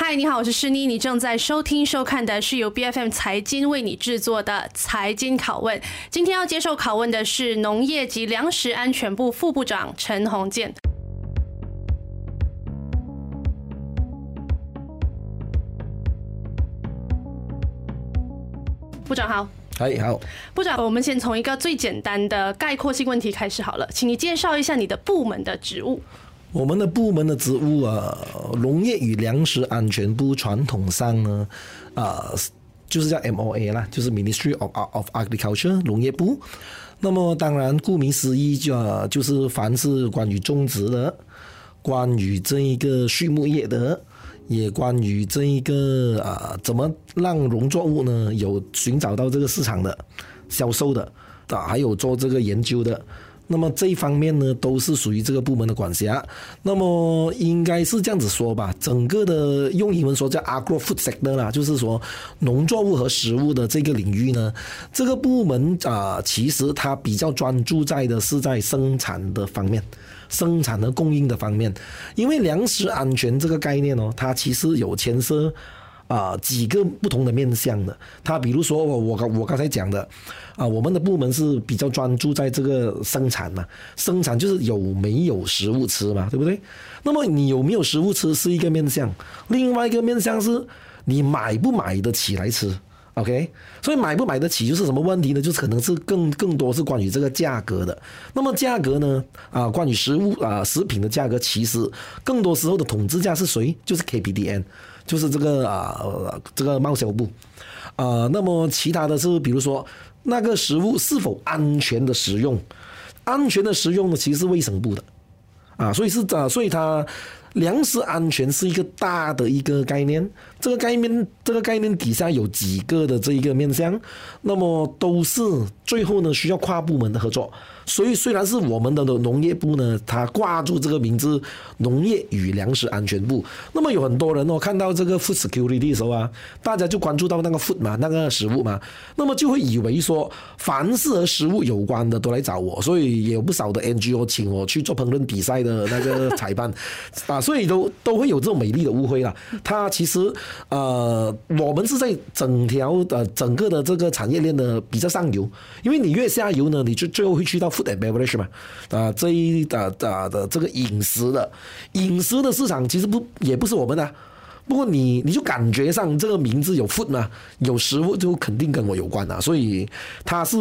嗨，你好，我是诗妮，你正在收听收看的是由 BFM 财经为你制作的财经拷问。今天要接受拷问的是农业及粮食安全部副部长陈鸿健。部长好，嗨，好，部长，我们先从一个最简单的概括性问题开始好了，请你介绍一下你的部门的职务。我们的部门的职务啊，农业与粮食安全部传统上呢，啊，就是叫 MOA 啦，就是 Ministry of of Agriculture 农业部。那么当然，顾名思义就啊就是凡是关于种植的，关于这一个畜牧业的。也关于这一个啊，怎么让农作物呢有寻找到这个市场的销售的啊，还有做这个研究的，那么这一方面呢，都是属于这个部门的管辖。那么应该是这样子说吧，整个的用英文说叫 agro food sector 啦，就是说农作物和食物的这个领域呢，这个部门啊，其实它比较专注在的是在生产的方面。生产和供应的方面，因为粮食安全这个概念哦，它其实有牵涉啊几个不同的面向的。它比如说我我我刚才讲的啊，我们的部门是比较专注在这个生产嘛，生产就是有没有食物吃嘛，对不对？那么你有没有食物吃是一个面向，另外一个面向是你买不买得起来吃。OK，所以买不买得起就是什么问题呢？就是可能是更更多是关于这个价格的。那么价格呢？啊，关于食物啊食品的价格，其实更多时候的统治价是谁？就是 KPDN，就是这个啊这个贸销部。啊，那么其他的是比如说那个食物是否安全的食用？安全的食用呢，其实是卫生部的。啊，所以是啊，所以它。粮食安全是一个大的一个概念，这个概念这个概念底下有几个的这一个面向，那么都是最后呢需要跨部门的合作。所以虽然是我们的农业部呢，它挂住这个名字“农业与粮食安全部”，那么有很多人哦看到这个 “food security” 的时候啊，大家就关注到那个 “food” 嘛，那个食物嘛，那么就会以为说凡是和食物有关的都来找我，所以也有不少的 NGO 请我去做烹饪比赛的那个裁判啊，所以都都会有这种美丽的误会啦。它其实呃，我们是在整条的整个的这个产业链的比较上游，因为你越下游呢，你就最后会去到。Food and beverage 嘛，啊，这一的的的这个饮食的饮食的市场其实不也不是我们的。不过你你就感觉上这个名字有 food 嘛，有食物就肯定跟我有关啊，所以他是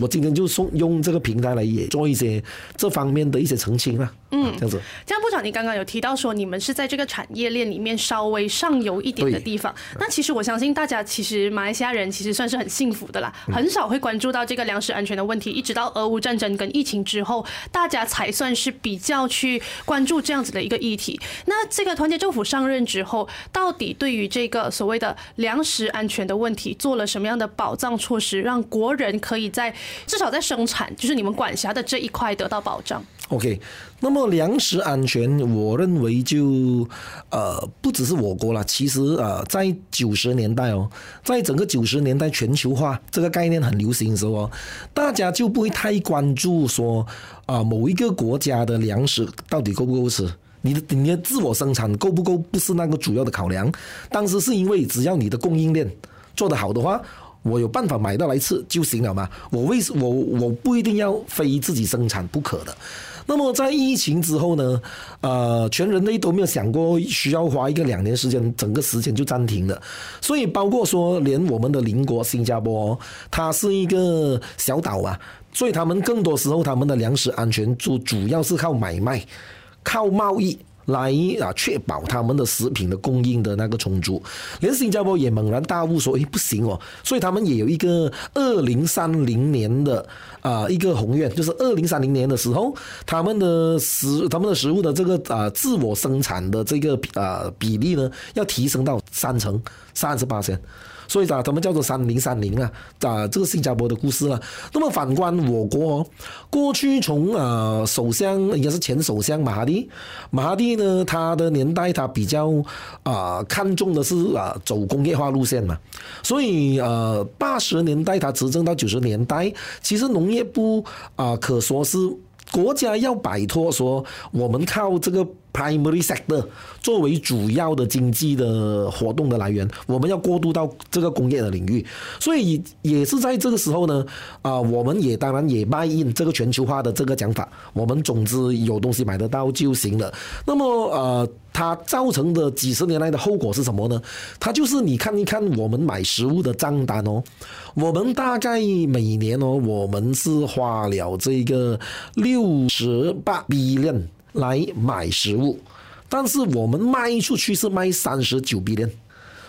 我今天就送用这个平台来也做一些这方面的一些澄清啊。嗯，这样子。这样部长，你刚刚有提到说你们是在这个产业链里面稍微上游一点的地方，那其实我相信大家其实马来西亚人其实算是很幸福的啦，很少会关注到这个粮食安全的问题，一直到俄乌战争跟疫情之后，大家才算是比较去关注这样子的一个议题。那这个团结政府上任之后。到底对于这个所谓的粮食安全的问题做了什么样的保障措施，让国人可以在至少在生产，就是你们管辖的这一块得到保障？OK，那么粮食安全，我认为就呃不只是我国了，其实呃在九十年代哦，在整个九十年代全球化这个概念很流行的时候，大家就不会太关注说啊某一个国家的粮食到底够不够吃。你的你的自我生产够不够不是那个主要的考量，当时是因为只要你的供应链做得好的话，我有办法买到来吃就行了嘛。我为我我不一定要非自己生产不可的。那么在疫情之后呢，呃，全人类都没有想过需要花一个两年时间，整个时间就暂停了。所以包括说连我们的邻国新加坡，它是一个小岛啊，所以他们更多时候他们的粮食安全主主要是靠买卖。靠贸易来啊，确保他们的食品的供应的那个充足。连新加坡也猛然大悟说：“诶，不行哦！”所以他们也有一个二零三零年的啊一个宏愿，就是二零三零年的时候，他们的食他们的食物的这个啊自我生产的这个啊比例呢，要提升到三成三十八千。所以啊，他们叫做三零三零啊，啊，这个新加坡的故事了。那么反观我国，过去从啊首相应该是前首相马哈蒂，马哈蒂呢，他的年代他比较啊看重的是啊走工业化路线嘛。所以呃八十年代他执政到九十年代，其实农业部啊可说是国家要摆脱说我们靠这个。Primary sector 作为主要的经济的活动的来源，我们要过渡到这个工业的领域，所以也是在这个时候呢，啊，我们也当然也 buy in 这个全球化的这个讲法，我们总之有东西买得到就行了。那么呃，它造成的几十年来的后果是什么呢？它就是你看一看我们买食物的账单哦，我们大概每年哦，我们是花了这个六十八 billion。来买食物，但是我们卖出去是卖三十九 billion，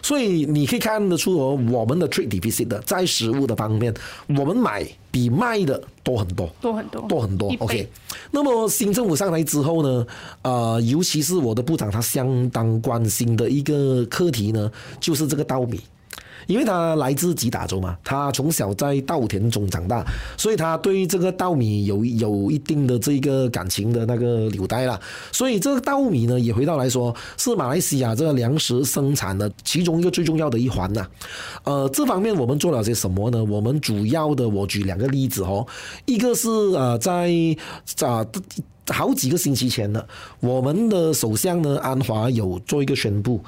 所以你可以看得出哦，我们的 trade deficit 的在食物的方面，我们买比卖的多很多，多很多，多很多。OK，那么新政府上来之后呢，呃，尤其是我的部长他相当关心的一个课题呢，就是这个稻米。因为他来自吉打州嘛，他从小在稻田中长大，所以他对这个稻米有有一定的这个感情的那个纽带啦。所以这个稻米呢，也回到来说是马来西亚这个粮食生产的其中一个最重要的一环呐。呃，这方面我们做了些什么呢？我们主要的我举两个例子哦，一个是呃在啊好几个星期前呢，我们的首相呢安华有做一个宣布。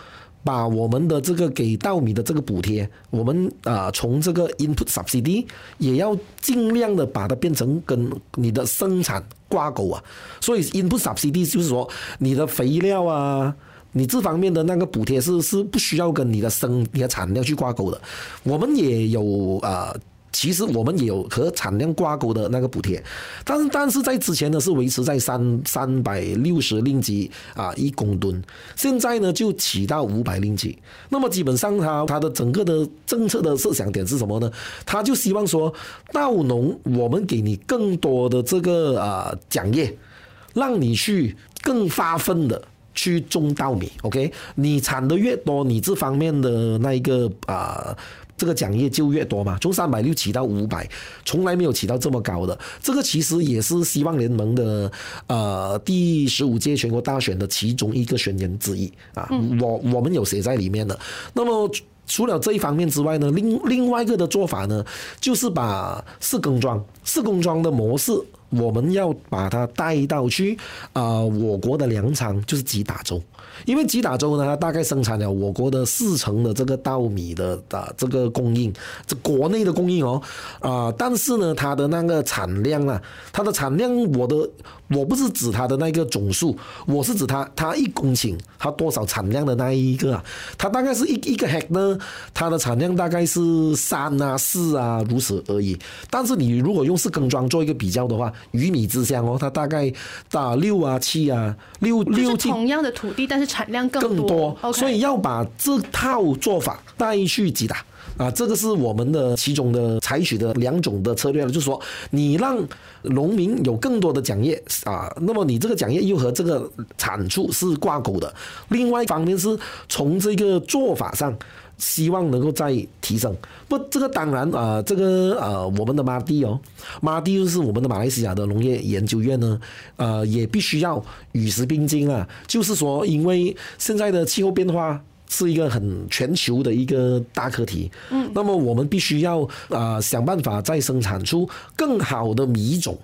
把我们的这个给稻米的这个补贴，我们啊、从这个 input subsidy 也要尽量的把它变成跟你的生产挂钩啊。所以 input subsidy 就是说你的肥料啊，你这方面的那个补贴是是不需要跟你的生你的产量去挂钩的。我们也有啊。其实我们也有和产量挂钩的那个补贴，但是但是在之前呢是维持在三三百六十令吉啊一公吨，现在呢就起到五百令吉。那么基本上它它的整个的政策的设想点是什么呢？他就希望说稻农我们给你更多的这个啊奖业，让你去更发奋的去种稻米。OK，你产的越多，你这方面的那一个啊。这个奖业就越多嘛，从三百六起到五百，从来没有起到这么高的。这个其实也是希望联盟的呃第十五届全国大选的其中一个宣言之一啊。我我们有写在里面的。那么除了这一方面之外呢，另另外一个的做法呢，就是把四工庄、四工庄的模式。我们要把它带到去啊、呃，我国的粮仓就是吉打州，因为吉打州呢，它大概生产了我国的四成的这个稻米的啊这个供应，这国内的供应哦啊、但是呢，它的那个产量啊，它的产量，我的我不是指它的那个总数，我是指它它一公顷它多少产量的那一个啊，它大概是一一个 heck 呢，它的产量大概是三啊四啊如此而已，但是你如果用四耕庄做一个比较的话。鱼米之乡哦，它大概打六啊七啊六六，同样的土地，但是产量更多，更多所以要把这套做法带去吉打啊，这个是我们的其中的采取的两种的策略了，就是说你让农民有更多的奖业啊，那么你这个奖业又和这个产出是挂钩的。另外一方面是从这个做法上。希望能够再提升，不，这个当然啊、呃，这个呃，我们的马蒂哦，马蒂就是我们的马来西亚的农业研究院呢，呃，也必须要与时并进啊。就是说，因为现在的气候变化是一个很全球的一个大课题，嗯，那么我们必须要啊、呃、想办法再生产出更好的米种，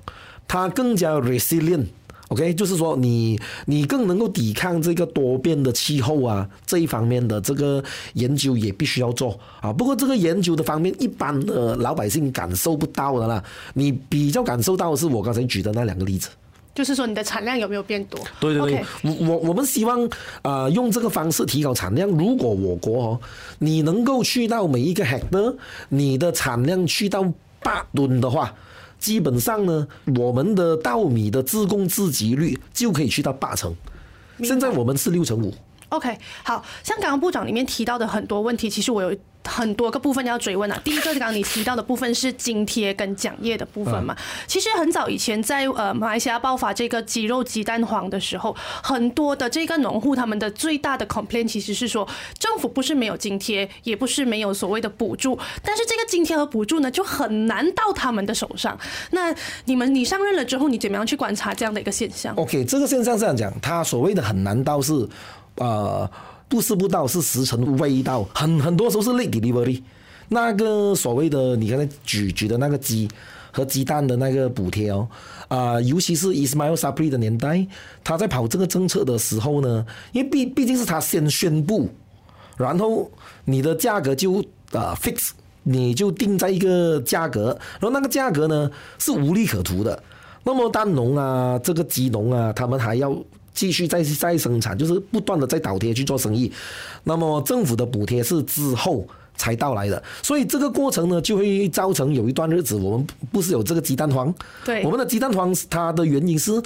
它更加 resilient。OK，就是说你你更能够抵抗这个多变的气候啊，这一方面的这个研究也必须要做啊。不过这个研究的方面，一般的老百姓感受不到的啦。你比较感受到的是我刚才举的那两个例子，就是说你的产量有没有变多？对对对，我我我们希望啊、呃、用这个方式提高产量。如果我国哦，你能够去到每一个 hectare，你的产量去到八吨的话。基本上呢，我们的稻米的自供自给率就可以去到八成，现在我们是六成五。OK，好，像刚刚部长里面提到的很多问题，其实我有很多个部分要追问啊。第一个，刚刚你提到的部分是津贴跟奖业的部分嘛？其实很早以前在呃马来西亚爆发这个鸡肉鸡蛋黄的时候，很多的这个农户他们的最大的 complaint 其实是说，政府不是没有津贴，也不是没有所谓的补助，但是这个津贴和补助呢就很难到他们的手上。那你们你上任了之后，你怎么样去观察这样的一个现象？OK，这个现象是这样讲，他所谓的很难到是。呃，不是不到，是时辰未到，很很多时候是 late delivery。那个所谓的你刚才举举的那个鸡，和鸡蛋的那个补贴哦，啊、尤其是 Ismail Sabri 的年代，他在跑这个政策的时候呢，因为毕毕竟是他先宣布，然后你的价格就啊、fix，你就定在一个价格，然后那个价格呢是无利可图的。那么蛋农啊，这个鸡农啊，他们还要继续再再生产，就是不断的在倒贴去做生意。那么政府的补贴是之后才到来的，所以这个过程呢，就会造成有一段日子，我们不是有这个鸡蛋黄。对，我们的鸡蛋荒，它的原因是，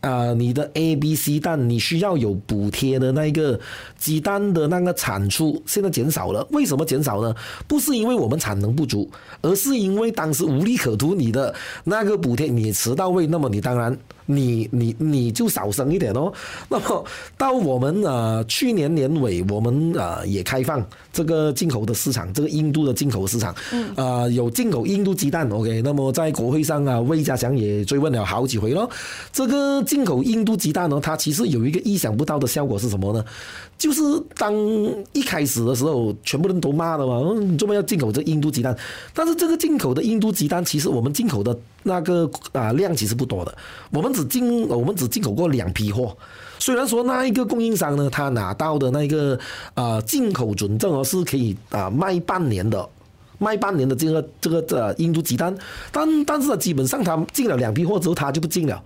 啊，你的 A、B、C 蛋，你需要有补贴的那个鸡蛋的那个产出，现在减少了。为什么减少呢？不是因为我们产能不足，而是因为当时无利可图，你的那个补贴你迟到位，那么你当然。你你你就少生一点哦。那么到我们呃去年年尾，我们呃也开放这个进口的市场，这个印度的进口市场，嗯，呃有进口印度鸡蛋，OK。那么在国会上啊，魏家祥也追问了好几回咯。这个进口印度鸡蛋呢，它其实有一个意想不到的效果是什么呢？就是当一开始的时候，全部人都骂了嘛，你怎么要进口这印度鸡蛋？但是这个进口的印度鸡蛋，其实我们进口的那个啊量其实不多的，我们只进我们只进口过两批货。虽然说那一个供应商呢，他拿到的那个啊进口准证哦是可以啊卖半年的，卖半年的这个这个这印度鸡蛋，但但是基本上他进了两批货之后，他就不进了。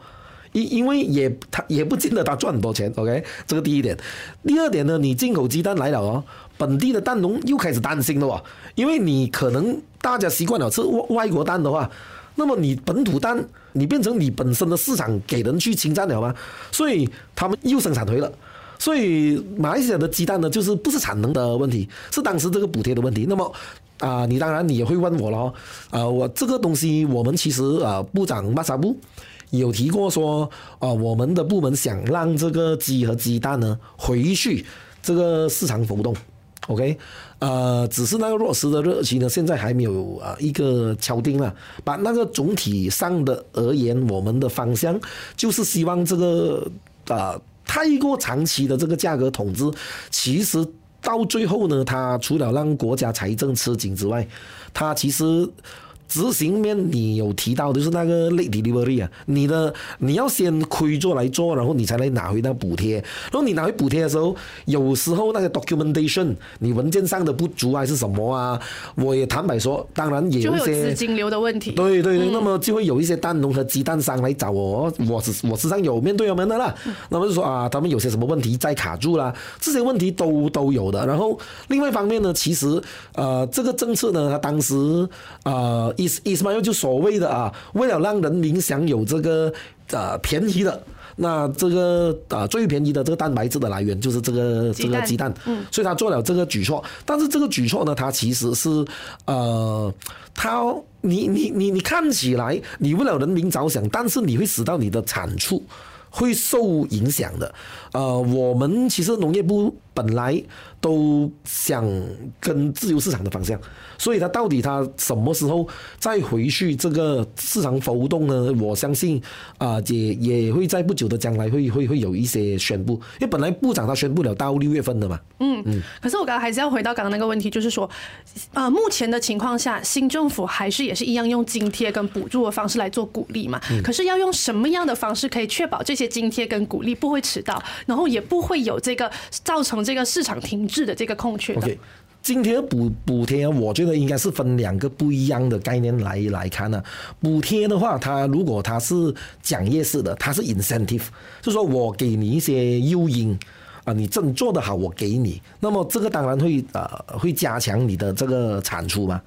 因为也他也不见得他赚很多钱，OK，这个第一点。第二点呢，你进口鸡蛋来了哦，本地的蛋农又开始担心了哦，因为你可能大家习惯了吃外外国蛋的话，那么你本土蛋你变成你本身的市场给人去侵占了吗？所以他们又生产回了。所以马来西亚的鸡蛋呢，就是不是产能的问题，是当时这个补贴的问题。那么啊、你当然你也会问我了，啊、我这个东西我们其实啊、呃，部长马萨布。有提过说，啊，我们的部门想让这个鸡和鸡蛋呢回去这个市场浮动，OK，呃，只是那个落实的日期呢，现在还没有啊一个敲定了。把那个总体上的而言，我们的方向就是希望这个啊太过长期的这个价格统治，其实到最后呢，它除了让国家财政吃紧之外，它其实。执行面你有提到，就是那个 late delivery 啊，你的你要先亏做来做，然后你才能拿回那个补贴。然后你拿回补贴的时候，有时候那个 documentation 你文件上的不足还是什么啊？我也坦白说，当然也有一些资金流的问题。对对对，那么就会有一些蛋农和鸡蛋商来找我，我是我身上有面对他们的啦。那么就说啊，他们有些什么问题在卡住啦，这些问题都都有的。然后另外一方面呢，其实呃这个政策呢，它当时呃。意思意思嘛，又就所谓的啊，为了让人民享有这个呃便宜的，那这个啊最便宜的这个蛋白质的来源就是这个这个鸡蛋，嗯，所以他做了这个举措，但是这个举措呢，它其实是呃，它你你你你看起来你为了人民着想，但是你会使到你的产出会受影响的，呃，我们其实农业部本来都想跟自由市场的方向。所以它到底它什么时候再回去这个市场浮动呢？我相信啊，也也会在不久的将来会会会有一些宣布，因为本来部长他宣布了到六月份的嘛。嗯嗯。可是我刚刚还是要回到刚刚那个问题，就是说，啊，目前的情况下，新政府还是也是一样用津贴跟补助的方式来做鼓励嘛？可是要用什么样的方式可以确保这些津贴跟鼓励不会迟到，然后也不会有这个造成这个市场停滞的这个空缺的？津贴补补贴，我觉得应该是分两个不一样的概念来来看呢、补贴的话，它如果它是奖业式的，它是 incentive，就说我给你一些诱因啊，你真做得好，我给你。那么这个当然会呃会加强你的这个产出嘛。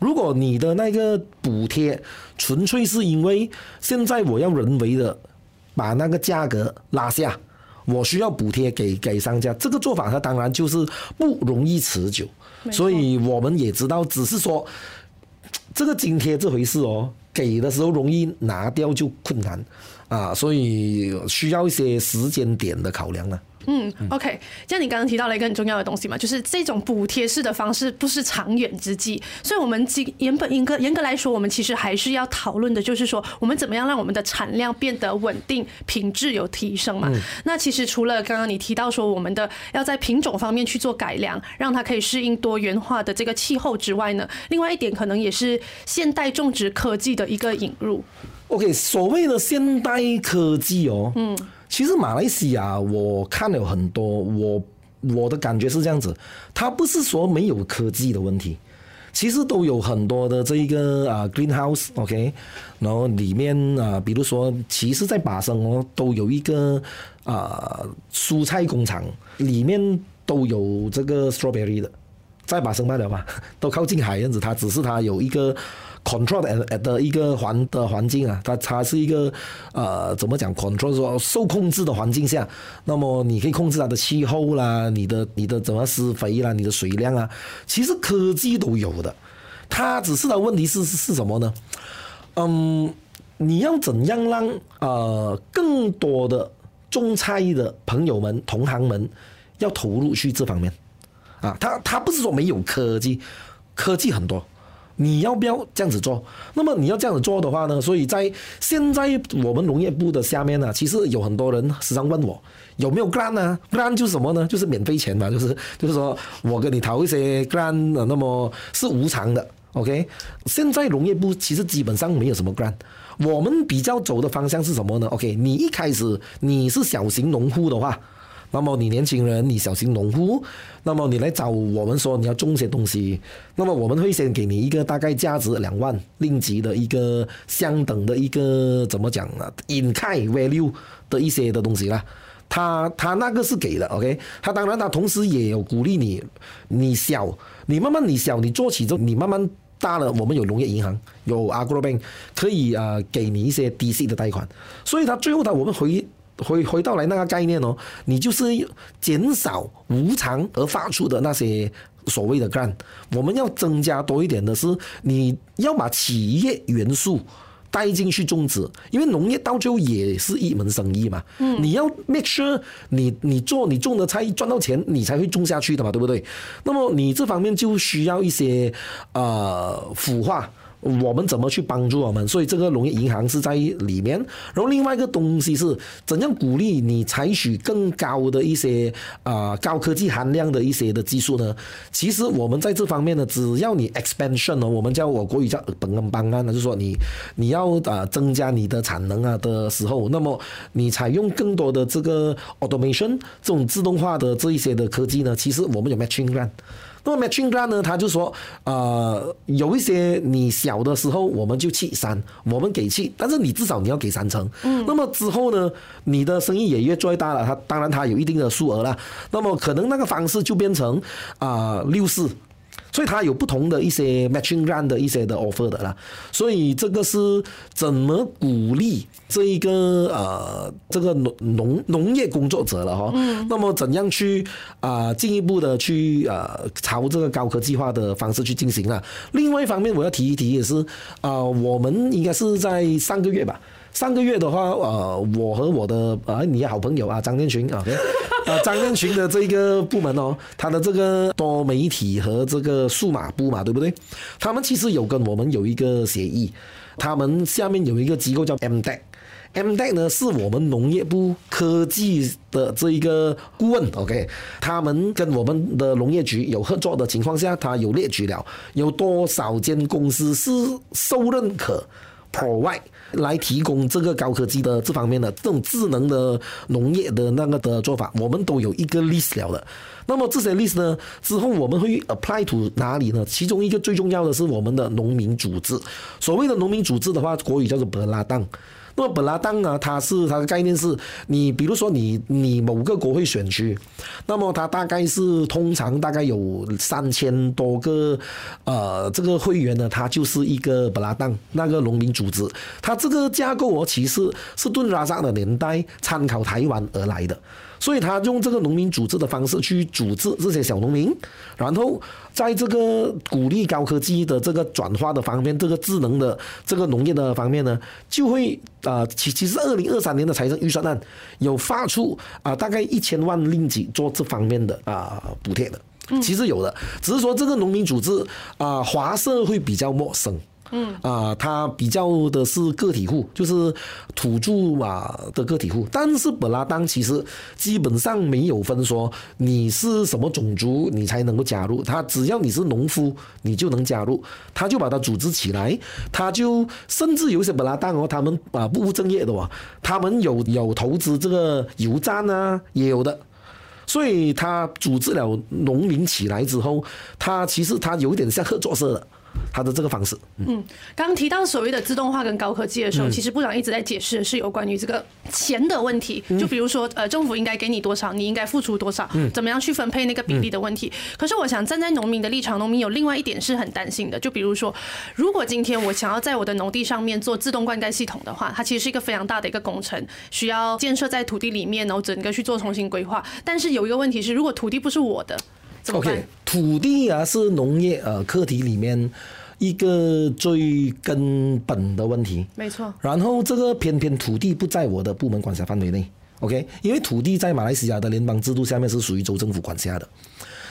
如果你的那个补贴纯粹是因为现在我要人为的把那个价格拉下。我需要补贴给给商家，这个做法它当然就是不容易持久，所以我们也知道，只是说这个津贴这回事哦，给的时候容易拿掉就困难。啊，所以需要一些时间点的考量呢。嗯，OK，像你刚刚提到了一个很重要的东西嘛，就是这种补贴式的方式不是长远之计，所以我们原本严格严格来说，我们其实还是要讨论的，就是说我们怎么样让我们的产量变得稳定，品质有提升嘛。那其实除了刚刚你提到说我们的要在品种方面去做改良，让它可以适应多元化的这个气候之外呢，另外一点可能也是现代种植科技的一个引入。OK，所谓的现代科技哦，嗯。其实马来西亚我看了很多，我我的感觉是这样子，它不是说没有科技的问题，其实都有很多的这一个啊 greenhouse，OK，然后里面啊，比如说，其实在巴生哦，都有一个啊蔬菜工厂，里面都有这个 strawberry 的，在巴生卖了吧，都靠近海样子，它只是它有一个。Control 的的一个环的环境啊，它它是一个呃怎么讲 control 说受控制的环境下，那么你可以控制它的气候啦，你的你的怎么施肥啦，你的水量啊，其实科技都有的，它只是的问题是是是什么呢？嗯，你要怎样让呃更多的种菜的朋友们同行们要投入去这方面啊？他他不是说没有科技，科技很多。你要不要这样子做？那么你要这样子做的话呢？所以在现在我们农业部的下面呢，其实有很多人时常问我有没有 grant 呢？grant 就是什么呢？就是免费钱嘛，就是就是说我跟你讨一些 grant，那么是无偿的。OK，现在农业部其实基本上没有什么 grant，我们比较走的方向是什么呢？OK，你一开始你是小型农户的话。那么你年轻人，你小型农户，那么你来找我们说你要种些东西，那么我们会先给你一个大概价值两万令吉的一个相等的一个怎么讲啊，in-kind value 的一些的东西啦。他他那个是给的，OK，他当然他同时也有鼓励你，你小，你慢慢你小，你做起之后你慢慢大了，我们有农业银行，有 Agrobank 可以啊给你一些低息的贷款，所以他最后他我们回。回回到来那个概念哦，你就是减少无偿而发出的那些所谓的 grant，我们要增加多一点的是，你要把企业元素带进去种植，因为农业到最后也是一门生意嘛。嗯，你要 make sure 你你做你种的菜赚到钱，你才会种下去的嘛，对不对？那么你这方面就需要一些呃孵化。我们怎么去帮助我们？所以这个农业银行是在里面。然后另外一个东西是怎样鼓励你采取更高的一些啊、高科技含量的一些的技术呢？其实我们在这方面呢，只要你 expansion 呢，我们叫我国语叫本根帮啊，就是说你你要啊增加你的产能啊的时候，那么你采用更多的这个 automation 这种自动化的这一些的科技呢，其实我们有 matching RUN。那么 matching grant 呢，他就说，呃，有一些你小的时候我们就去三，我们给去，但是你至少你要给三成。嗯。那么之后呢，你的生意也越做越大了，他当然他有一定的数额了。那么可能那个方式就变成啊六四。呃所以它有不同的一些 matching grant 的一些的 offer 的啦，所以这个是怎么鼓励这一个呃这个农农农业工作者了哈，嗯，那么怎样去啊进一步的去呃朝这个高科技化的方式去进行啊？另外一方面我要提一提也是啊，我们应该是在上个月吧。上个月的话，呃，我和我的呃，你的好朋友啊，张建群啊，啊，张建群的这个部门哦，他的这个多媒体和这个数码部嘛，对不对？他们其实有跟我们有一个协议，他们下面有一个机构叫 MDEC，MDEC 呢是我们农业部科技的这一个顾问，OK，他们跟我们的农业局有合作的情况下，他有列举了有多少间公司是受认可 provide。来提供这个高科技的这方面的这种智能的农业的那个的做法，我们都有一个 list 了的。那么这些 list 呢，之后我们会 apply to 哪里呢？其中一个最重要的是我们的农民组织。所谓的农民组织的话，国语叫做 b l a d a n。那么本拉当呢，它是它的概念是，你比如说你你某个国会选区，那么它大概是通常大概有三千多个呃这个会员呢，它就是一个本拉当那个农民组织，它这个架构哦，其实是顿拉萨的年代参考台湾而来的。所以他用这个农民组织的方式去组织这些小农民，然后在这个鼓励高科技的这个转化的方面，这个智能的这个农业的方面呢，就会啊，其其实二零二三年的财政预算案有发出啊，大概一千万令吉做这方面的啊补贴的，其实有的，只是说这个农民组织啊，华社会比较陌生。嗯啊，他比较的是个体户，就是土著啊的个体户。但是本拉登其实基本上没有分说你是什么种族你才能够加入，他只要你是农夫你就能加入，他就把它组织起来，他就甚至有些本拉登哦，他们啊不务正业的哇，他们有有投资这个油站啊，也有的，所以他组织了农民起来之后，他其实他有点像合作社的。他的这个方式，嗯，刚刚提到所谓的自动化跟高科技的时候，其实部长一直在解释的是有关于这个钱的问题，就比如说，呃，政府应该给你多少，你应该付出多少，怎么样去分配那个比例的问题。可是我想站在农民的立场，农民有另外一点是很担心的，就比如说，如果今天我想要在我的农地上面做自动灌溉系统的话，它其实是一个非常大的一个工程，需要建设在土地里面，然后整个去做重新规划。但是有一个问题是，如果土地不是我的，怎么办？Okay, 土地啊，是农业呃课题里面。一个最根本的问题，没错。然后这个偏偏土地不在我的部门管辖范围内，OK？因为土地在马来西亚的联邦制度下面是属于州政府管辖的。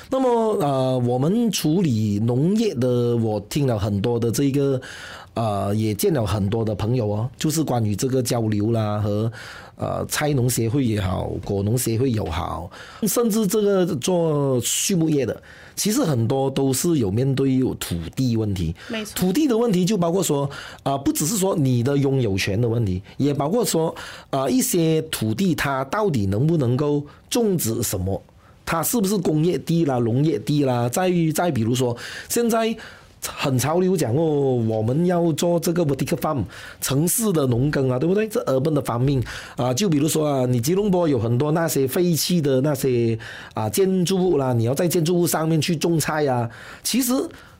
那么呃，我们处理农业的，我听了很多的这个，呃，也见了很多的朋友哦，就是关于这个交流啦和呃菜农协会也好，果农协会也好，甚至这个做畜牧业的。其实很多都是有面对有土地问题，没错。土地的问题就包括说啊，不只是说你的拥有权的问题，也包括说啊，一些土地它到底能不能够种植什么，它是不是工业地啦、农业地啦？再再比如说现在。很潮流讲哦，我们要做这个 vertical farm 城市的农耕啊，对不对？这 urban 的方面啊，就比如说啊，你吉隆坡有很多那些废弃的那些啊建筑物啦，你要在建筑物上面去种菜啊。其实，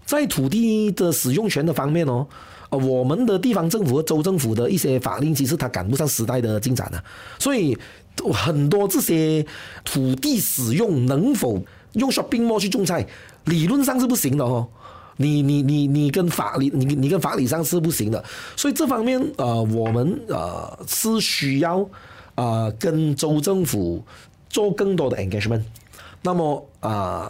在土地的使用权的方面哦，我们的地方政府和州政府的一些法令，其实它赶不上时代的进展啊。所以很多这些土地使用能否用 shopping mall 去种菜，理论上是不行的哦。你你你你跟法理你你跟法理上是不行的，所以这方面呃我们呃是需要呃跟州政府做更多的 engagement，那么啊、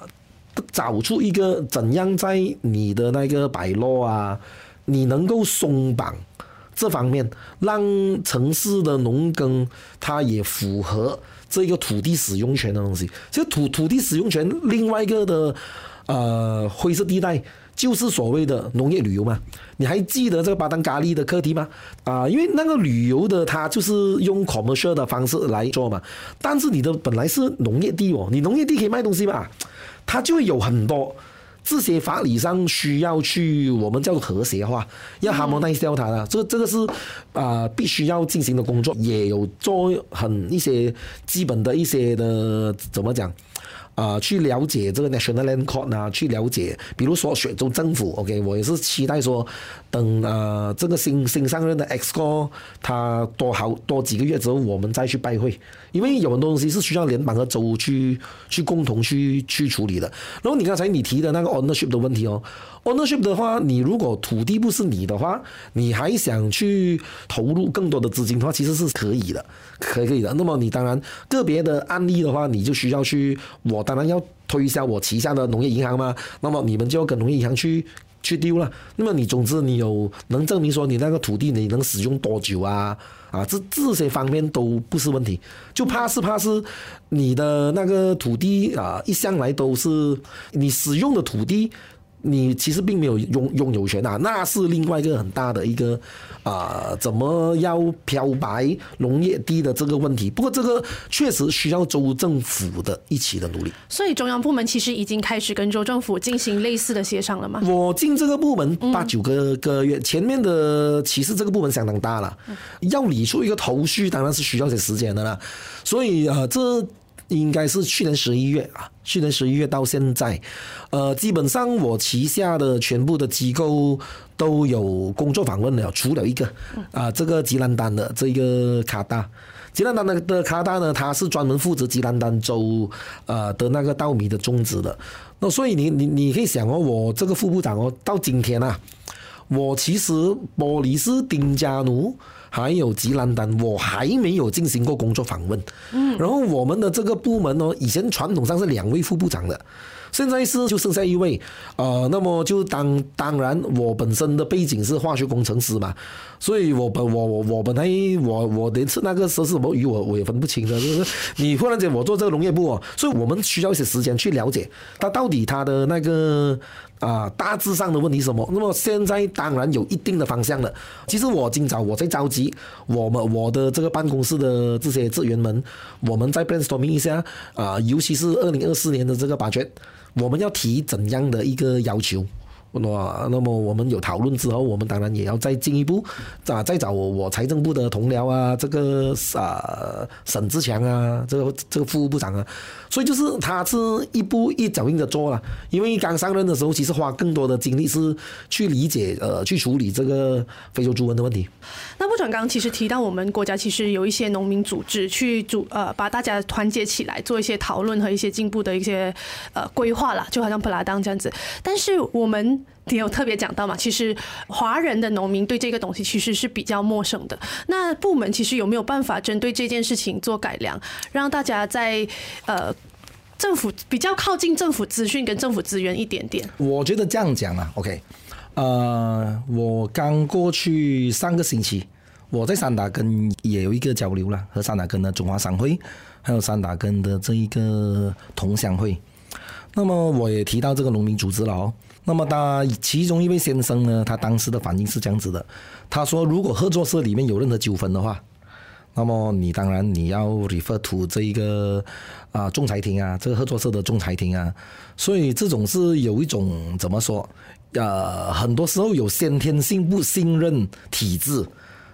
呃、找出一个怎样在你的那个 bylaw 啊，你能够松绑这方面，让城市的农耕它也符合这个土地使用权的东西。其实土土地使用权另外一个的呃灰色地带。就是所谓的农业旅游嘛，你还记得这个巴丹咖喱的课题吗？啊，因为那个旅游的它就是用 commercial 的方式来做嘛，但是你的本来是农业地哦，你农业地可以卖东西嘛，它就会有很多这些法理上需要去我们叫做和谐化，要 harmonize 掉它的，这个这个是啊必须要进行的工作，也有做很一些基本的一些的怎么讲？啊，去了解这个 National Land Court 啊，去了解，比如说雪州政府，OK，我也是期待说，等呃这个新新上任的 Exco 他多好多几个月之后，我们再去拜会，因为有很多东西是需要联邦和州去去共同去去处理的。然后你刚才你提的那个 ownership 的问题哦。Ownership 的话，你如果土地不是你的话，你还想去投入更多的资金的话，其实是可以的，可以可以的。那么你当然个别的案例的话，你就需要去，我当然要推销我旗下的农业银行嘛。那么你们就要跟农业银行去去丢了。那么你总之你有能证明说你那个土地你能使用多久啊？啊，这这些方面都不是问题，就怕是怕是你的那个土地啊，一向来都是你使用的土地。你其实并没有拥拥有权啊，那是另外一个很大的一个啊、呃，怎么要漂白农业地的这个问题。不过这个确实需要州政府的一起的努力。所以中央部门其实已经开始跟州政府进行类似的协商了吗？我进这个部门八九个个月，前面的其实这个部门相当大了，要理出一个头绪，当然是需要些时间的啦。所以啊，这。应该是去年十一月啊，去年十一月到现在，呃，基本上我旗下的全部的机构都有工作访问了，除了一个啊，这个吉兰丹的这个卡达。吉兰丹的的卡达呢，他是专门负责吉兰丹州呃的那个稻米的种植的。那所以你你你可以想哦，我这个副部长哦，到今天啊，我其实玻璃是丁加奴还有吉兰丹，我还没有进行过工作访问。嗯，然后我们的这个部门哦，以前传统上是两位副部长的。现在是就剩下一位，呃，那么就当当然，我本身的背景是化学工程师嘛，所以我本我我我本来我我连吃那个时候是什么鱼我我也分不清的，就是你忽然间我做这个农业部哦，所以我们需要一些时间去了解他到底他的那个啊、大致上的问题什么。那么现在当然有一定的方向了。其实我今早我在召集我们我的这个办公室的这些职员们，我们在 brainstorming 一下啊、尤其是二零二四年的这个 budget。我们要提怎样的一个要求？那那么我们有讨论之后，我们当然也要再进一步啊，再找我我财政部的同僚啊，这个啊沈志强啊，这个这个副部长啊，所以就是他是一步一脚印的做了。因为刚上任的时候，其实花更多的精力是去理解呃去处理这个非洲猪瘟的问题。那部长刚其实提到，我们国家其实有一些农民组织去组呃把大家团结起来，做一些讨论和一些进步的一些呃规划啦，就好像普拉当这样子。但是我们你有特别讲到嘛？其实华人的农民对这个东西其实是比较陌生的。那部门其实有没有办法针对这件事情做改良，让大家在呃政府比较靠近政府资讯跟政府资源一点点？我觉得这样讲啊，OK，呃，我刚过去上个星期，我在三打根也有一个交流了，和三打根的中华商会，还有三打根的这一个同乡会。那么我也提到这个农民组织了哦。那么他其中一位先生呢，他当时的反应是这样子的，他说如果合作社里面有任何纠纷的话，那么你当然你要 refer to 这一个啊仲裁庭啊，这个合作社的仲裁庭啊，所以这种是有一种怎么说，呃，很多时候有先天性不信任体制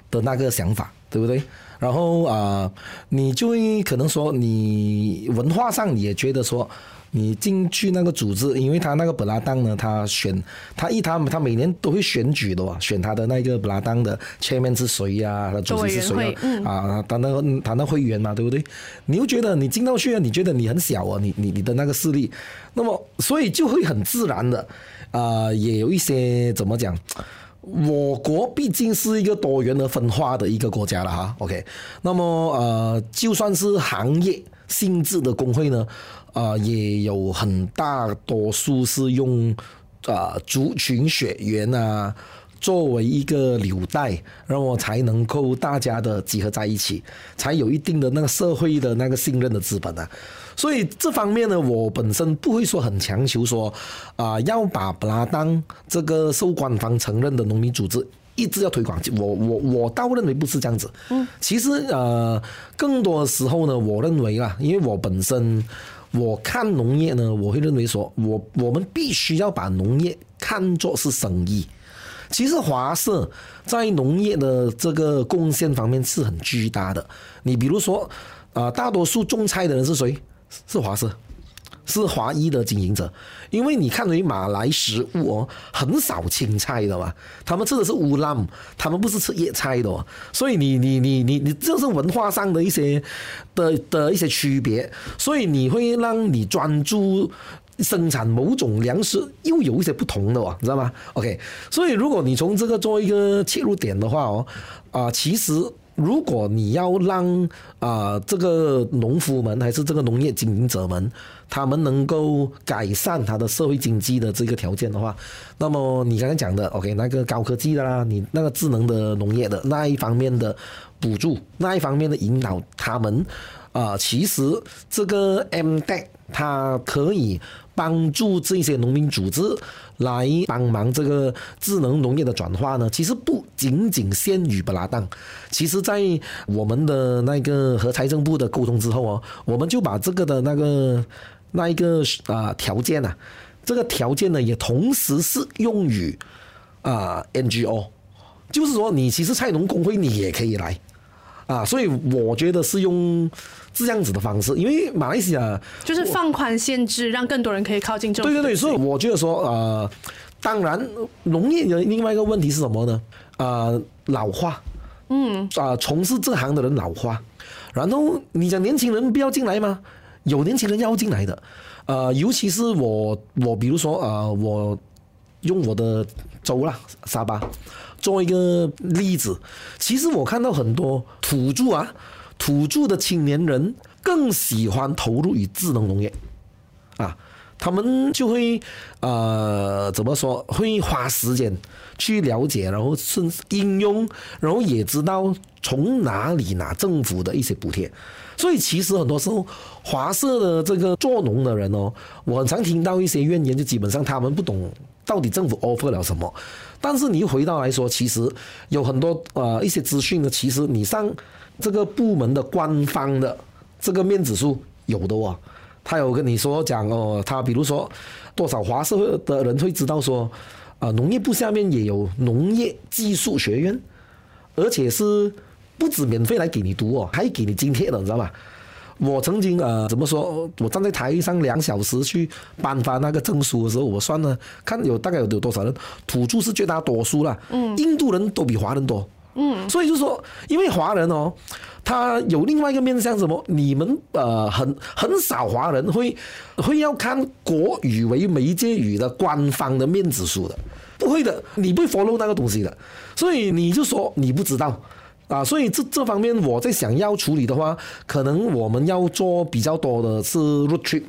的那个想法，对不对？然后啊、你就会可能说你文化上你也觉得说。你进去那个组织，因为他那个布拉当呢，他选他一他他每年都会选举的哇，选他的那个布拉当的 chairman 是谁呀、啊？他主席是谁啊？嗯、啊，他那个他那会员嘛，对不对？你又觉得你进到去啊，你觉得你很小啊，你你你的那个势力，那么所以就会很自然的啊、呃，也有一些怎么讲？我国毕竟是一个多元而分化的一个国家了哈。OK，那么呃，就算是行业性质的工会呢。啊、呃，也有很大多数是用啊、呃、族群血缘啊作为一个纽带，让我才能够大家的集合在一起，才有一定的那个社会的那个信任的资本啊。所以这方面呢，我本身不会说很强求说啊、呃、要把布拉当这个受官方承认的农民组织一直要推广。我我我倒认为不是这样子。嗯，其实呃更多的时候呢，我认为啊，因为我本身。我看农业呢，我会认为说，我我们必须要把农业看作是生意。其实华社在农业的这个贡献方面是很巨大的。你比如说，啊，大多数种菜的人是谁？是华社。是华裔的经营者，因为你看回马来食物哦，很少青菜的嘛，他们吃的是乌兰，他们不是吃叶菜的，哦所以你你你你你这是文化上的一些的的一些区别，所以你会让你专注生产某种粮食又有一些不同的哦，你知道吗？OK，所以如果你从这个做一个切入点的话哦，啊，其实。如果你要让啊、这个农夫们还是这个农业经营者们，他们能够改善他的社会经济的这个条件的话，那么你刚才讲的 OK 那个高科技的啦，你那个智能的农业的那一方面的补助，那一方面的引导，他们啊、其实这个 MDEC 它可以帮助这些农民组织。来帮忙这个智能农业的转化呢，其实不仅仅限于布拉当，其实在我们的那个和财政部的沟通之后哦，我们就把这个的那个那一个啊条件啊，这个条件呢也同时适用于啊 NGO，就是说你其实菜农工会你也可以来。啊，所以我觉得是用。这样子的方式，因为马来西亚就是放宽限制，让更多人可以靠近政府。对对对，所以我觉得说，呃，当然，农业的另外一个问题是什么呢？呃，老化，嗯，啊、呃，从事这行的人老化，然后你讲年轻人不要进来吗？有年轻人要进来的，呃，尤其是我我比如说呃，我用我的州啦沙巴做一个例子，其实我看到很多土著啊，土著的青年人更喜欢投入于智能农业。他们就会呃怎么说？会花时间去了解，然后是应用，然后也知道从哪里拿政府的一些补贴。所以其实很多时候，华社的这个做农的人哦，我很常听到一些怨言，就基本上他们不懂到底政府 offer 了什么。但是你回到来说，其实有很多呃一些资讯呢，其实你上这个部门的官方的这个面子书有的哦。他有跟你说讲哦，他比如说多少华社会的人会知道说，啊，农业部下面也有农业技术学院，而且是不止免费来给你读哦，还给你津贴的，你知道吗？我曾经呃怎么说，我站在台上两小时去颁发那个证书的时候，我算了看有大概有有多少人，土著是绝大多数了，嗯，印度人都比华人多，嗯，所以就说，因为华人哦。他有另外一个面向，什么？你们呃，很很少华人会会要看国语为媒介语的官方的面子书的，不会的，你不会 follow 那个东西的，所以你就说你不知道啊。所以这这方面我在想要处理的话，可能我们要做比较多的是 road trip，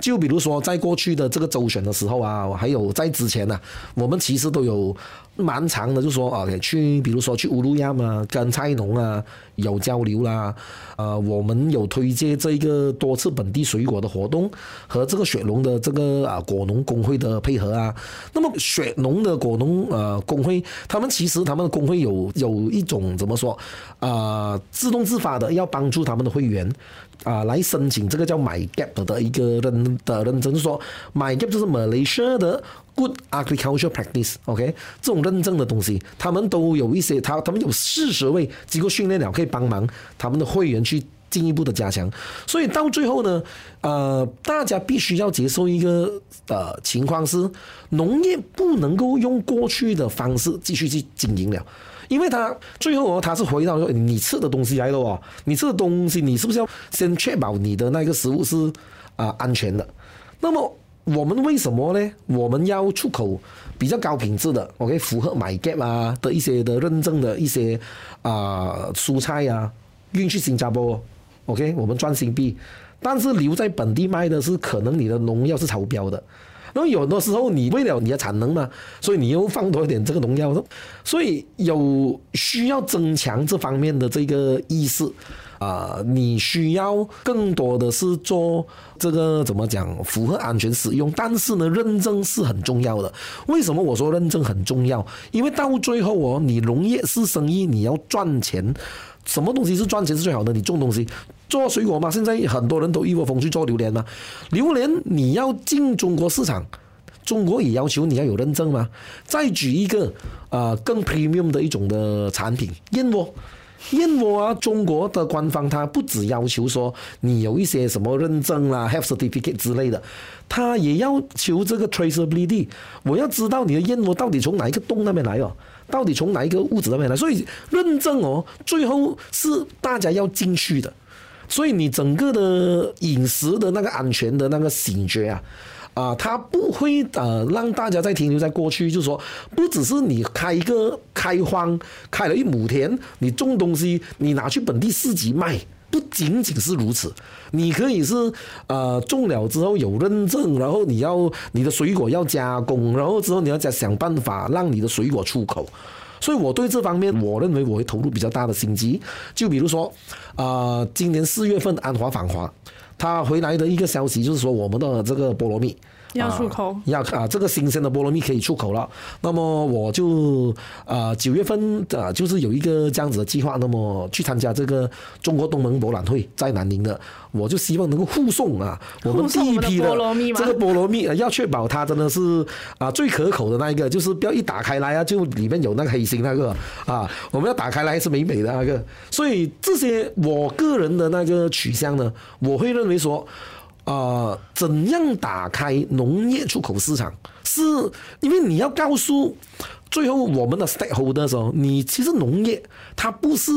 就比如说在过去的这个周选的时候啊，还有在之前呢、我们其实都有。蛮长的，就说啊，去，比如说去乌鲁亚嘛，跟菜农啊有交流啦，呃，我们有推荐这个多次本地水果的活动，和这个雪农的这个啊果农工会的配合啊。那么雪农的果农呃工会，他们其实他们的工会有有一种怎么说啊、自动自发的要帮助他们的会员啊、来申请这个叫 MyGAP 的一个认的认证，就是说 MyGAP 就是 Malaysia 的。Good agriculture practice，OK，、这种认证的东西，他们都有一些，他他们有四十位机构训练了，可以帮忙他们的会员去进一步的加强。所以到最后呢，呃，大家必须要接受一个呃情况是，农业不能够用过去的方式继续去经营了，因为他最后哦，他是回到说，你吃的东西来了哦，你吃的东西，你是不是要先确保你的那个食物是啊、安全的？那么。我们为什么呢？我们要出口比较高品质的，OK，符合 MyGap 啊的一些的认证的一些啊、蔬菜啊，运去新加坡，OK，我们赚新币。但是留在本地卖的是可能你的农药是超标的。然后有的时候你为了你的产能嘛，所以你又放多一点这个农药，所以有需要增强这方面的这个意识。啊，你需要更多的是做这个怎么讲，符合安全使用，但是呢，认证是很重要的。为什么我说认证很重要？因为到最后哦，你农业是生意，你要赚钱，什么东西是赚钱是最好的？你种东西，做水果嘛，现在很多人都一窝蜂去做榴莲嘛。榴莲你要进中国市场，中国也要求你要有认证嘛。再举一个啊，更 premium 的一种的产品，燕窝。燕窝啊，中国的官方它不只要求说你有一些什么认证啦、Health Certificate 之类的，它也要求这个 traceability。我要知道你的燕窝到底从哪一个洞那边来哦，到底从哪一个物质那边来。所以认证哦，最后是大家要进去的。所以你整个的饮食的那个安全的那个醒觉啊。啊，它不会呃让大家再停留在过去，就是说，不只是你开一个开荒，开了一亩田，你种东西，你拿去本地市集卖，不仅仅是如此，你可以是呃种了之后有认证，然后你要你的水果要加工，然后之后你要再想办法让你的水果出口，所以我对这方面，我认为我会投入比较大的心机，就比如说，啊、今年四月份安华访华。他回来的一个消息就是说，我们的这个菠萝蜜要出口，啊要啊，这个新鲜的菠萝蜜可以出口了。那么我就啊九月份啊，就是有一个这样子的计划，那么去参加这个中国东盟博览会，在南宁的。我就希望能够护送啊，我们第一批的这个菠萝蜜，要确保它真的是啊最可口的那一个，就是不要一打开来啊，就里面有那个黑心那个啊，我们要打开来是美美的那个。所以这些我个人的那个取向呢，我会认为说，呃，怎样打开农业出口市场？是因为你要告诉最后我们的 stakeholder 的时候，你其实农业它不是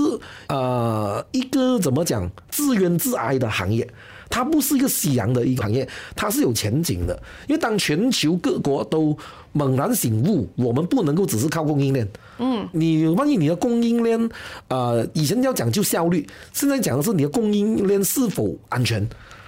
呃一个怎么讲自怨自哀的行业，它不是一个夕阳的一个行业，它是有前景的。因为当全球各国都猛然醒悟，我们不能够只是靠供应链。嗯，你万一你的供应链呃以前要讲究效率，现在讲的是你的供应链是否安全。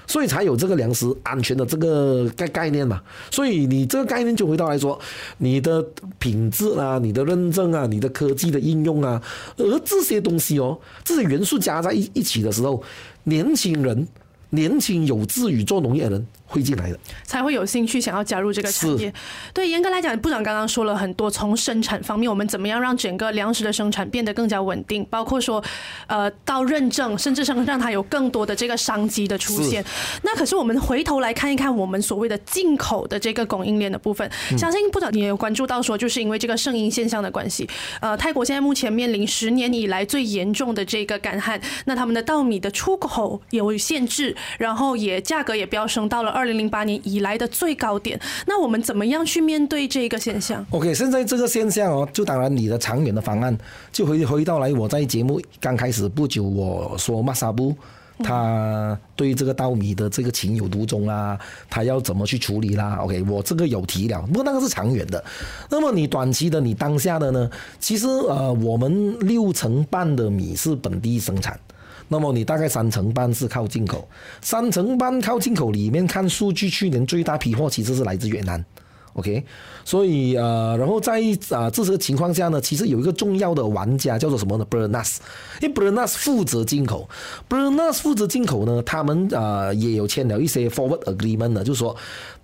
所以才有这个粮食安全的这个概概念嘛，所以你这个概念就回到来说，你的品质啊，你的认证啊，你的科技的应用啊，而这些东西哦，这些元素加在一一起的时候，年轻人，年轻有志于做农业的人。会进来的，才会有兴趣想要加入这个产业。对，严格来讲，部长刚刚说了很多，从生产方面，我们怎么样让整个粮食的生产变得更加稳定，包括说，呃，到认证，甚至上让它有更多的这个商机的出现。那可是我们回头来看一看，我们所谓的进口的这个供应链的部分，相信部长你也有关注到，说就是因为这个圣婴现象的关系，呃，泰国现在目前面临十年以来最严重的这个干旱，那他们的稻米的出口有限制，然后也价格也飙升到了。二零零八年以来的最高点，那我们怎么样去面对这个现象？OK，现在这个现象哦，就当然你的长远的方案，就回回到来我在节目刚开始不久我说马萨布，他对这个稻米的这个情有独钟啦，他要怎么去处理啦？OK，我这个有提了，不过那个是长远的。那么你短期的，你当下的呢？其实呃，我们六成半的米是本地生产。那么你大概三成半是靠进口，三成半靠进口里面看数据，去年最大批货其实是来自越南，OK，所以呃，然后在啊这些情况下呢，其实有一个重要的玩家叫做什么呢？Bernas，因为 Bernas 负责进口，Bernas 负责进口呢，他们啊也有签了一些 forward agreement 呢，就是说，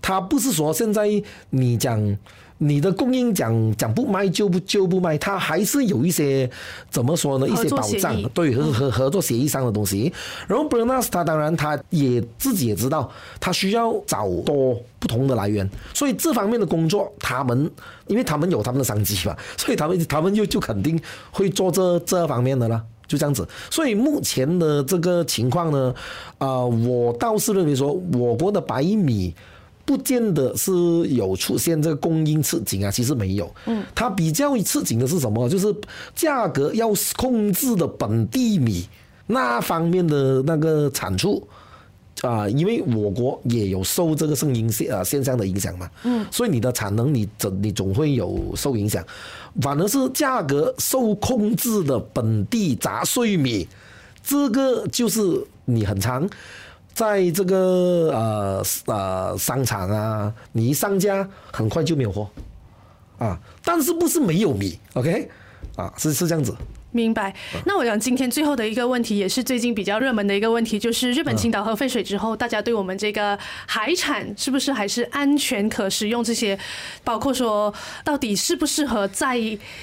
他不是说现在你讲。你的供应讲讲不卖就不就不卖，它还是有一些怎么说呢？一些保障，对合合合作协议上的东西。然后 Bernas 他当然他也自己也知道，他需要找多不同的来源，所以这方面的工作，他们因为他们有他们的商机嘛，所以他们他们就就肯定会做这这方面的啦，就这样子。所以目前的这个情况呢，啊、呃，我倒是认为说，我国的白米。不见得是有出现这个供应吃紧啊，其实没有。嗯，它比较吃紧的是什么？就是价格要控制的本地米那方面的那个产出啊，因为我国也有受这个声音现啊现象的影响嘛。嗯，所以你的产能你总你总会有受影响。反而是价格受控制的本地杂碎米，这个就是你很长。在这个呃呃商场啊，你一上架，很快就没有货啊。但是不是没有米？OK，啊，是是这样子。明白。那我想今天最后的一个问题，也是最近比较热门的一个问题，就是日本青岛核废水之后，大家对我们这个海产是不是还是安全可食用？这些包括说到底适不适合在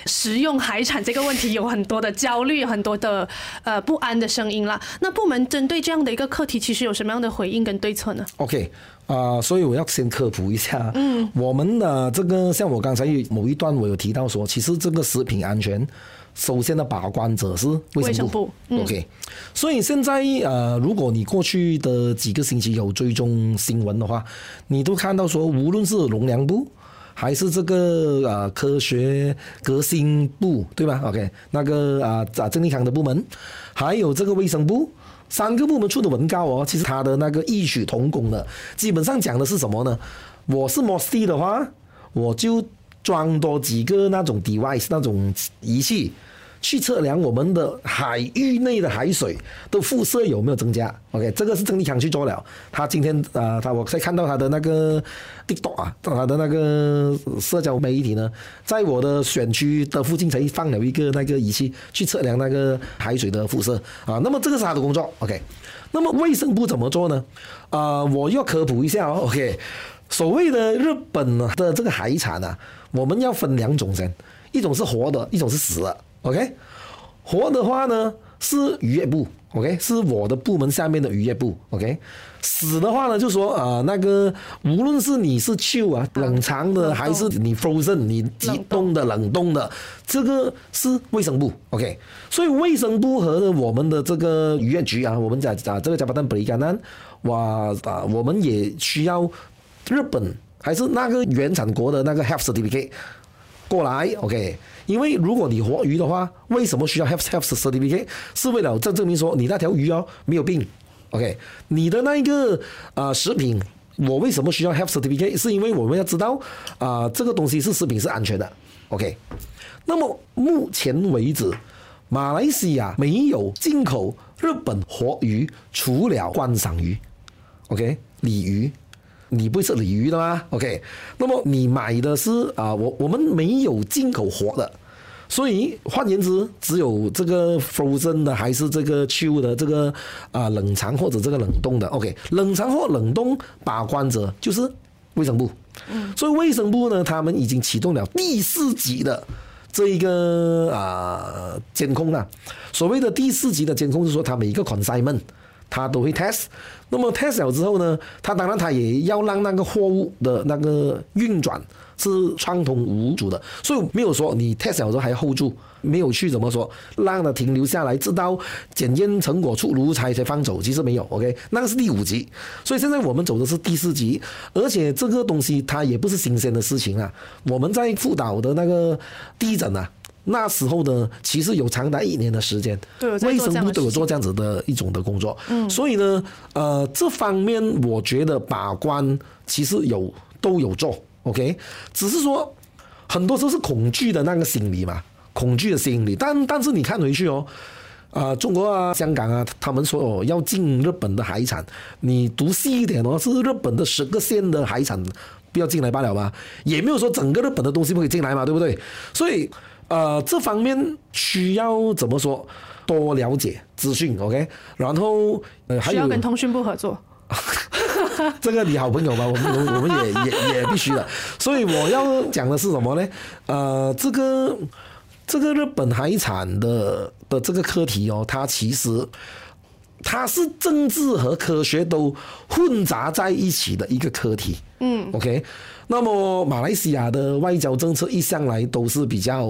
食用海产这个问题，有很多的焦虑，很多的呃不安的声音啦。那部门针对这样的一个课题，其实有什么样的回应跟对策呢？OK，啊、呃，所以我要先科普一下，嗯，我们的这个像我刚才某一段我有提到说，其实这个食品安全。首先的把关者是卫生部，嗯，OK。所以现在呃，如果你过去的几个星期有追踪新闻的话，你都看到说，无论是农粮部还是这个呃科学革新部，对吧？OK，那个啊啊郑立康的部门，还有这个卫生部，三个部门出的文告哦，其实他的那个异曲同工的，基本上讲的是什么呢？我是 MOSTI 的话，我就。装多几个那种 device 那种仪器，去测量我们的海域内的海水的辐射有没有增加。OK，这个是郑立强去做了。他今天啊、他我才看到他的那个 TikTok 啊，他的那个社交媒体呢，在我的选区的附近才放了一个那个仪器去测量那个海水的辐射啊。那么这个是他的工作。OK，那么卫生部怎么做呢？啊、我要科普一下哦。OK，所谓的日本的这个海产啊。我们要分两种先，一种是活的，一种是死的。OK，活的话呢是渔业部，OK，是我的部门下面的渔业部。OK，死的话呢就说啊、那个无论是你是秋啊冷藏的，还是你 frozen 你急冻的冷冻的，这个是卫生部。OK，所以卫生部和我们的这个渔业局啊，我们讲讲这个加巴丹布里甘南。哇啊，我们也需要日本还是那个原产国的那个 health certificate 过来，OK？因为如果你活鱼的话，为什么需要 health health certificate？是为了证证明说你那条鱼哦没有病，OK？你的那一个啊、呃、食品，我为什么需要 health certificate？是因为我们要知道啊、这个东西是食品是安全的，OK？那么目前为止，马来西亚没有进口日本活鱼，除了观赏鱼，OK？鲤鱼，你不会吃鲤鱼的吗？OK？那么你买的是啊，我我们没有进口活的，所以换言之，只有这个 frozen 的还是这个 chill 的这个啊冷藏或者这个冷冻的，OK？冷藏或冷冻把关者就是卫生部，嗯，所以卫生部呢，他们已经启动了第四级的。这一个啊监控啊，所谓的第四级的监控是说，他每一个 consignment 他都会 test，那么 test 了之后呢，他当然他也要让那个货物的那个运转是畅通无阻的，所以没有说你 test 了之后还要 hold 住。没有去怎么说，让它停留下来，直到检验成果出炉才才放走。其实没有，OK，那个是第五级。所以现在我们走的是第四级，而且这个东西它也不是新鲜的事情啊。我们在福岛的那个地震啊，那时候呢，其实有长达一年的时间，卫生部都有做这样子的一种的工作。嗯，所以呢，呃，这方面我觉得把关其实有都有做，OK，只是说很多时候是恐惧的那个心理嘛。恐惧的心理，但但是你看回去哦，啊、呃，中国啊、香港啊，他们说哦要进日本的海产，你读细一点哦，是日本的十个县的海产不要进来罢了吧，也没有说整个日本的东西不可以进来嘛，对不对？所以呃，这方面需要怎么说，多了解资讯，OK，然后呃还有需要跟通讯部合作，这个你好朋友吧，我们我们也也也必须的，所以我要讲的是什么呢？呃，这个。这个日本海产的的这个课题哦，它其实它是政治和科学都混杂在一起的一个课题。嗯，OK，那么马来西亚的外交政策一向来都是比较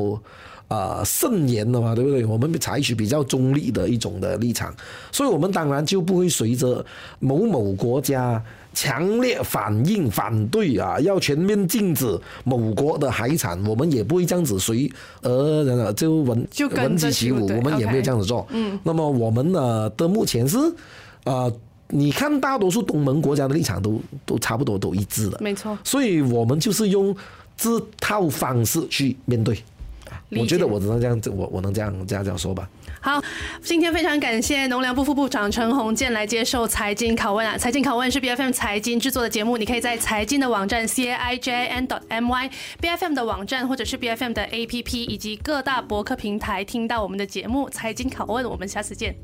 啊、呃、慎言的嘛，对不对？我们采取比较中立的一种的立场，所以我们当然就不会随着某某国家。强烈反应反对啊！要全面禁止某国的海产，我们也不会这样子随而就闻闻鸡起舞，我们也没有这样子做。嗯，那么我们呢的目前是啊、呃，你看大多数东盟国家的立场都都差不多都一致的，没错。所以我们就是用这套方式去面对。我觉得我只能这样，我我能这样这样这样说吧。好，今天非常感谢农粮部副部长陈鸿建来接受财经拷问啊！财经拷问是 B F M 财经制作的节目，你可以在财经的网站 c a i j n dot m y B F M 的网站或者是 B F M 的 A P P 以及各大博客平台听到我们的节目《财经拷问》，我们下次见。